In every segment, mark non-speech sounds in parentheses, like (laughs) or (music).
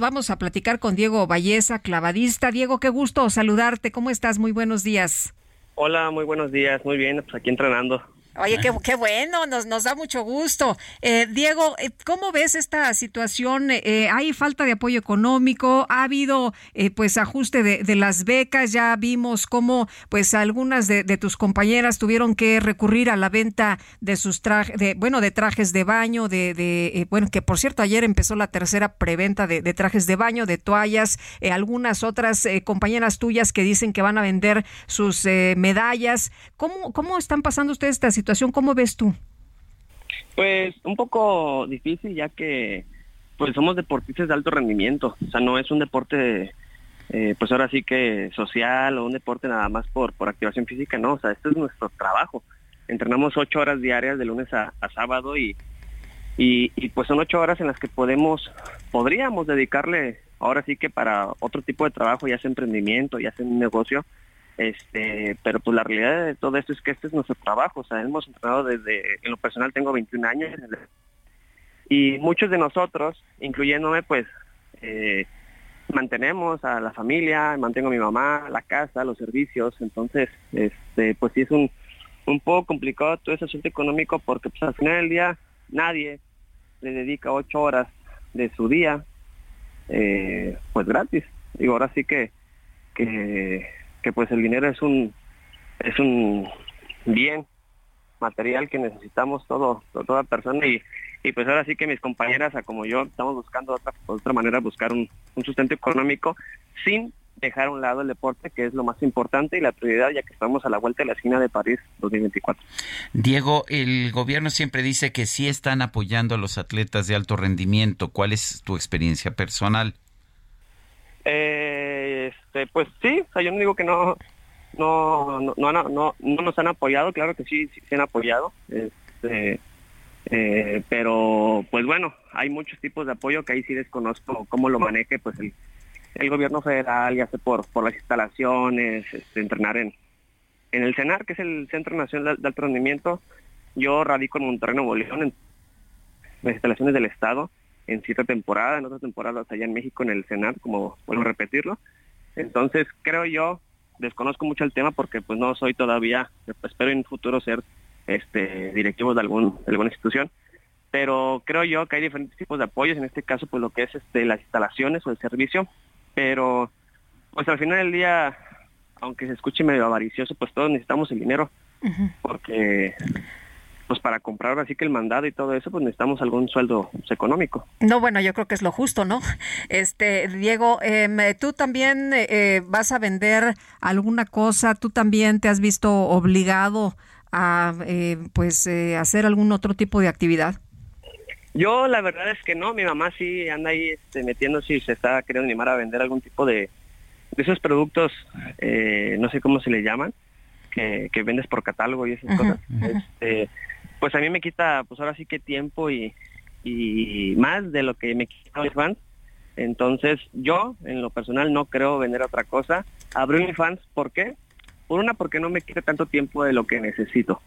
Vamos a platicar con Diego Valleza, clavadista. Diego, qué gusto saludarte. ¿Cómo estás? Muy buenos días. Hola, muy buenos días. Muy bien, pues aquí entrenando. Oye, qué, qué bueno, nos, nos da mucho gusto. Eh, Diego, eh, ¿cómo ves esta situación? Eh, ¿Hay falta de apoyo económico? ¿Ha habido pues ajuste de, las becas? Ya vimos cómo pues algunas de, tus compañeras tuvieron que recurrir a la venta de sus trajes, de, bueno, de trajes de baño, de, de bueno, que por cierto ayer empezó la tercera preventa de, trajes de baño, de toallas, algunas otras compañeras tuyas que dicen que van a vender sus medallas. ¿Cómo, ¿Cómo están pasando ustedes esta situación? ¿Cómo ves tú? Pues un poco difícil ya que pues somos deportistas de alto rendimiento, o sea, no es un deporte eh, pues ahora sí que social o un deporte nada más por, por activación física, no, o sea, esto es nuestro trabajo. Entrenamos ocho horas diarias de lunes a, sábado y, y, y, pues son ocho horas en las que podemos, podríamos dedicarle ahora sí que para otro tipo de trabajo, ya sea emprendimiento, ya sea un negocio, este, pero pues la realidad de todo esto es que este es nuestro trabajo, o sea, hemos entrenado desde, en lo personal tengo 21 años y muchos de nosotros, incluyéndome, pues eh, mantenemos a la familia, mantengo a mi mamá, la casa, los servicios, entonces, este, pues sí es un, un poco complicado todo ese asunto económico porque pues al final del día nadie le dedica ocho horas de su día, eh, pues gratis. Y ahora sí que, que que pues el dinero es un es un bien material que necesitamos todo, toda persona y, y pues ahora sí que mis compañeras como yo estamos buscando otra otra manera buscar un, un sustento económico sin dejar a un lado el deporte, que es lo más importante y la prioridad, ya que estamos a la vuelta de la esquina de París 2024. Diego, el gobierno siempre dice que sí están apoyando a los atletas de alto rendimiento. ¿Cuál es tu experiencia personal? Eh, este, pues sí, o sea, yo no digo que no, no, no, no, no, no nos han apoyado, claro que sí, sí se han apoyado, este, eh, pero pues bueno, hay muchos tipos de apoyo que ahí sí desconozco cómo lo maneje pues el, el gobierno federal, ya sea por, por las instalaciones, este, entrenar en, en el CENAR, que es el Centro Nacional de Alto Rendimiento, yo radico en Monterrey, Nuevo León, en las instalaciones del Estado, en cierta temporada, en otras temporadas allá en México en el Senat, como vuelvo a repetirlo. Entonces creo yo, desconozco mucho el tema porque pues no soy todavía, espero en un futuro ser este directivo de algún de alguna institución, pero creo yo que hay diferentes tipos de apoyos, en este caso pues lo que es este las instalaciones o el servicio, pero pues al final del día, aunque se escuche medio avaricioso, pues todos necesitamos el dinero, porque pues para comprar así que el mandado y todo eso, pues necesitamos algún sueldo económico. No, bueno, yo creo que es lo justo, ¿no? Este, Diego, em, tú también eh, vas a vender alguna cosa, tú también te has visto obligado a, eh, pues, eh, hacer algún otro tipo de actividad. Yo la verdad es que no, mi mamá sí anda ahí este, metiendo si se está queriendo animar a vender algún tipo de, de esos productos, no sé cómo se le llaman, que, que vendes por catálogo y esas cosas. Este, pues a mí me quita, pues ahora sí que tiempo y, y más de lo que me quita mis fans. Entonces yo, en lo personal, no creo vender otra cosa. Abrí mis fans, ¿por qué? Por una, porque no me quita tanto tiempo de lo que necesito,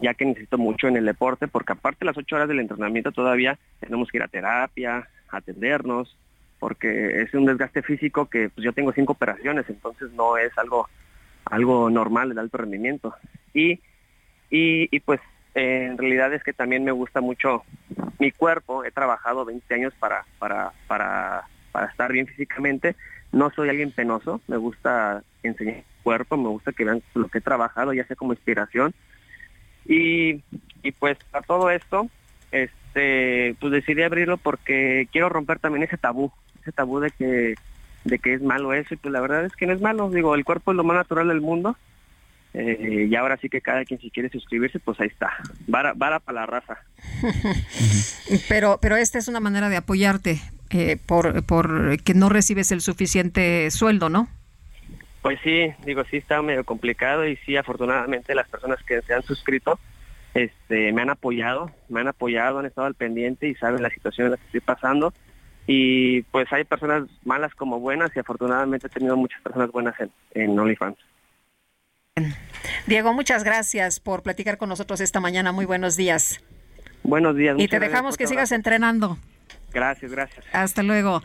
ya que necesito mucho en el deporte, porque aparte las ocho horas del entrenamiento todavía tenemos que ir a terapia, atendernos, porque es un desgaste físico que pues yo tengo cinco operaciones, entonces no es algo algo normal de alto rendimiento. Y, y, y pues en realidad es que también me gusta mucho mi cuerpo. He trabajado 20 años para, para, para, estar bien físicamente. No soy alguien penoso. Me gusta enseñar cuerpo. Me gusta que vean lo que he trabajado, ya sea como inspiración. Y, y pues a todo esto, este, pues decidí abrirlo porque quiero romper también ese tabú, ese tabú de que, de que es malo eso. Y pues la verdad es que no es malo. Digo, el cuerpo es lo más natural del mundo Eh, y ahora sí que cada quien si quiere suscribirse, pues ahí está. Vara, vara para la raza. (laughs) pero, pero esta es una manera de apoyarte eh, por, por que no recibes el suficiente sueldo, ¿no? Pues sí, digo, sí está medio complicado y sí, afortunadamente las personas que se han suscrito este, me han apoyado, me han apoyado, han estado al pendiente y saben la situación en la que estoy pasando. Y pues hay personas malas como buenas y afortunadamente he tenido muchas personas buenas en, en OnlyFans. Diego, muchas gracias por platicar con nosotros esta mañana. Muy buenos días. Buenos días. Y te dejamos que sigas entrenando. Gracias, gracias. Hasta luego.